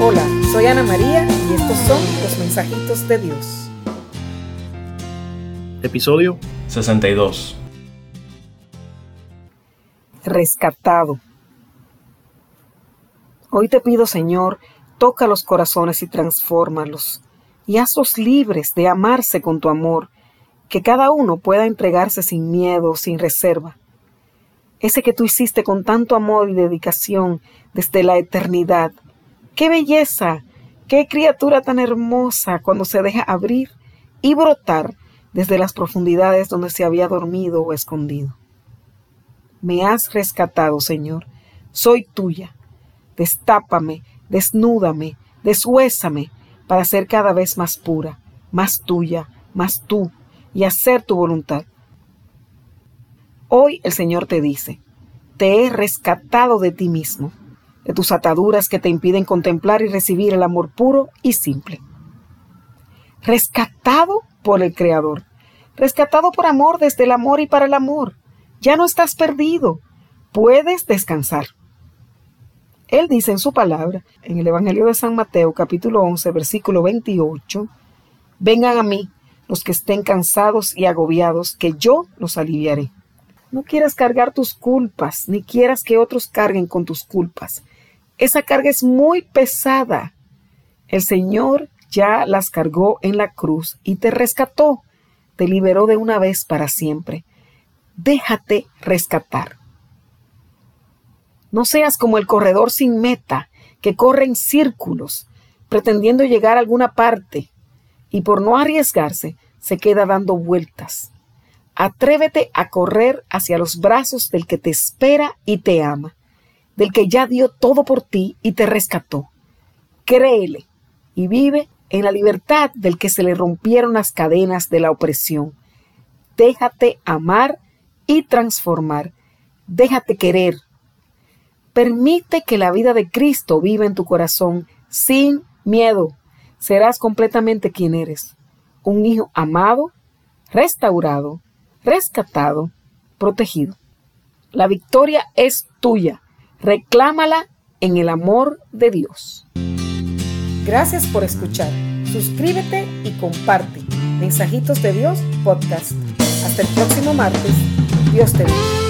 Hola, soy Ana María y estos son los mensajitos de Dios. Episodio 62. Rescatado. Hoy te pido, Señor, toca los corazones y transfórmalos, y hazlos libres de amarse con tu amor, que cada uno pueda entregarse sin miedo, sin reserva. Ese que tú hiciste con tanto amor y dedicación desde la eternidad, ¡Qué belleza! ¡Qué criatura tan hermosa cuando se deja abrir y brotar desde las profundidades donde se había dormido o escondido! Me has rescatado, Señor. Soy tuya. Destápame, desnúdame, deshuésame para ser cada vez más pura, más tuya, más tú y hacer tu voluntad. Hoy el Señor te dice, te he rescatado de ti mismo de tus ataduras que te impiden contemplar y recibir el amor puro y simple. Rescatado por el Creador, rescatado por amor desde el amor y para el amor. Ya no estás perdido, puedes descansar. Él dice en su palabra, en el Evangelio de San Mateo capítulo 11 versículo 28, Vengan a mí los que estén cansados y agobiados, que yo los aliviaré. No quieras cargar tus culpas, ni quieras que otros carguen con tus culpas. Esa carga es muy pesada. El Señor ya las cargó en la cruz y te rescató, te liberó de una vez para siempre. Déjate rescatar. No seas como el corredor sin meta, que corre en círculos, pretendiendo llegar a alguna parte, y por no arriesgarse, se queda dando vueltas. Atrévete a correr hacia los brazos del que te espera y te ama del que ya dio todo por ti y te rescató. Créele y vive en la libertad del que se le rompieron las cadenas de la opresión. Déjate amar y transformar. Déjate querer. Permite que la vida de Cristo viva en tu corazón sin miedo. Serás completamente quien eres. Un hijo amado, restaurado, rescatado, protegido. La victoria es tuya. Reclámala en el amor de Dios. Gracias por escuchar. Suscríbete y comparte. Mensajitos de Dios Podcast. Hasta el próximo martes. Dios te bendiga.